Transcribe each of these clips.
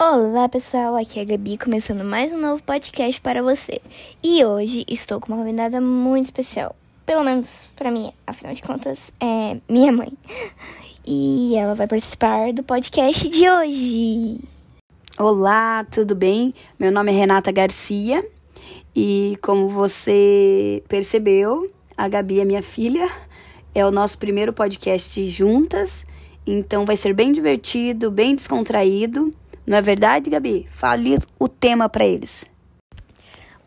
Olá pessoal, aqui é a Gabi começando mais um novo podcast para você. E hoje estou com uma convidada muito especial, pelo menos para mim, afinal de contas, é minha mãe. E ela vai participar do podcast de hoje. Olá, tudo bem? Meu nome é Renata Garcia e como você percebeu, a Gabi é minha filha. É o nosso primeiro podcast juntas, então vai ser bem divertido, bem descontraído. Não é verdade, Gabi? Fale o tema para eles.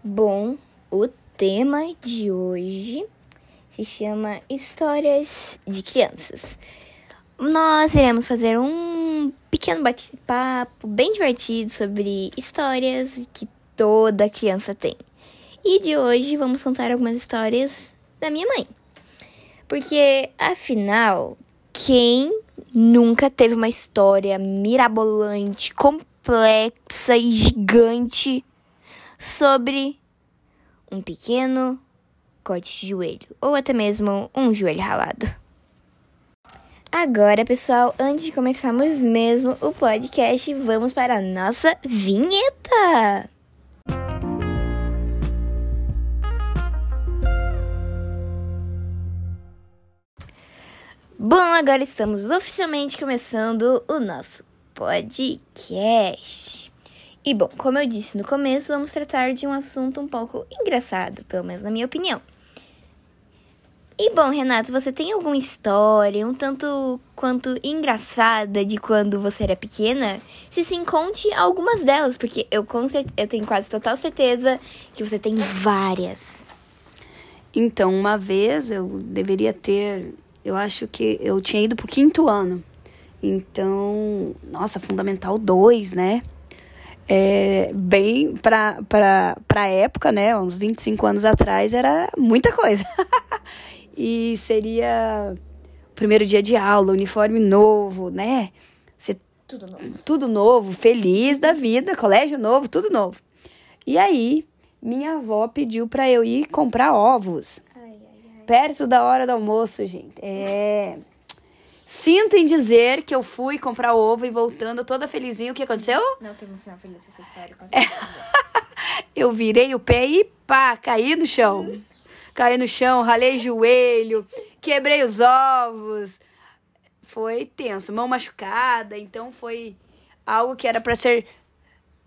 Bom, o tema de hoje se chama Histórias de Crianças. Nós iremos fazer um pequeno bate-papo bem divertido sobre histórias que toda criança tem. E de hoje vamos contar algumas histórias da minha mãe. Porque, afinal, quem nunca teve uma história mirabolante, complexa e gigante sobre um pequeno corte de joelho ou até mesmo um joelho ralado. Agora, pessoal, antes de começarmos mesmo o podcast, vamos para a nossa vinheta. Bom, agora estamos oficialmente começando o nosso podcast. E bom, como eu disse no começo, vamos tratar de um assunto um pouco engraçado, pelo menos na minha opinião. E bom, Renato, você tem alguma história um tanto quanto engraçada de quando você era pequena? Se sim, conte algumas delas, porque eu, com eu tenho quase total certeza que você tem várias. Então, uma vez eu deveria ter eu acho que eu tinha ido pro quinto ano. Então, nossa, Fundamental 2, né? É, bem pra, pra, pra época, né? Uns 25 anos atrás, era muita coisa. e seria primeiro dia de aula, uniforme novo, né? Ser tudo novo. Tudo novo, feliz da vida, colégio novo, tudo novo. E aí, minha avó pediu para eu ir comprar ovos perto da hora do almoço, gente. É. Sinto em dizer que eu fui comprar ovo e voltando toda felizinha. O que aconteceu? Não teve um final feliz essa história. É. eu virei o pé e pá, caí no chão. Caí no chão, ralei joelho, quebrei os ovos. Foi tenso, mão machucada. Então foi algo que era para ser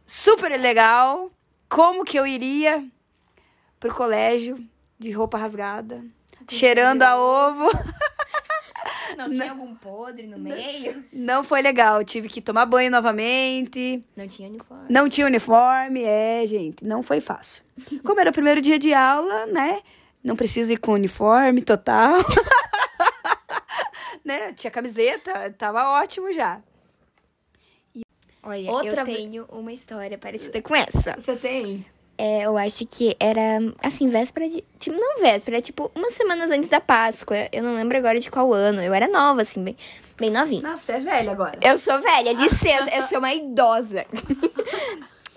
super legal. Como que eu iria pro colégio de roupa rasgada? Cheirando a ovo. Não tinha algum podre no meio? Não foi legal. Tive que tomar banho novamente. Não tinha uniforme. Não tinha uniforme, é, gente. Não foi fácil. Como era o primeiro dia de aula, né? Não precisa ir com uniforme total. né? Tinha camiseta, tava ótimo já. Olha, Outra eu tenho uma história parecida com essa. Você tem? É, eu acho que era, assim, véspera de. Tipo, não véspera, é tipo umas semanas antes da Páscoa. Eu não lembro agora de qual ano. Eu era nova, assim, bem, bem novinha. Nossa, você é velha agora. Eu sou velha, licença, eu sou uma idosa.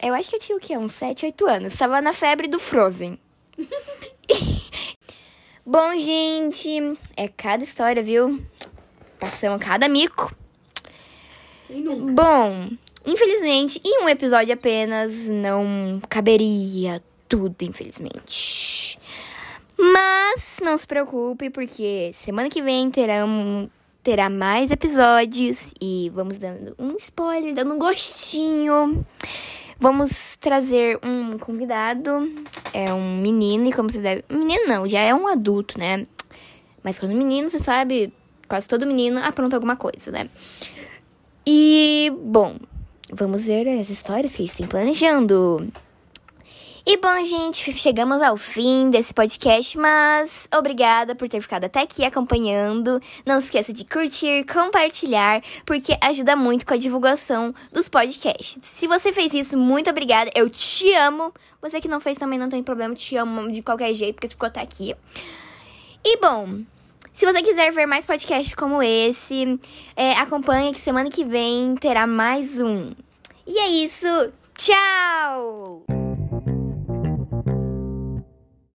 eu acho que eu tinha o quê? Uns 7, 8 anos. Tava na febre do Frozen. Bom, gente, é cada história, viu? Passamos cada mico. Quem nunca? Bom. Infelizmente, em um episódio apenas não caberia tudo, infelizmente. Mas não se preocupe, porque semana que vem terão, terá mais episódios e vamos dando um spoiler, dando um gostinho. Vamos trazer um convidado, é um menino, e como você deve. Menino não, já é um adulto, né? Mas quando menino, você sabe, quase todo menino apronta alguma coisa, né? E, bom, vamos ver as histórias que estão planejando. E bom, gente, chegamos ao fim desse podcast, mas obrigada por ter ficado até aqui acompanhando. Não se esqueça de curtir, compartilhar, porque ajuda muito com a divulgação dos podcasts. Se você fez isso, muito obrigada. Eu te amo. Você que não fez também não tem problema, te amo de qualquer jeito, porque ficou até aqui. E bom, se você quiser ver mais podcasts como esse, é, acompanhe que semana que vem terá mais um. E é isso. Tchau!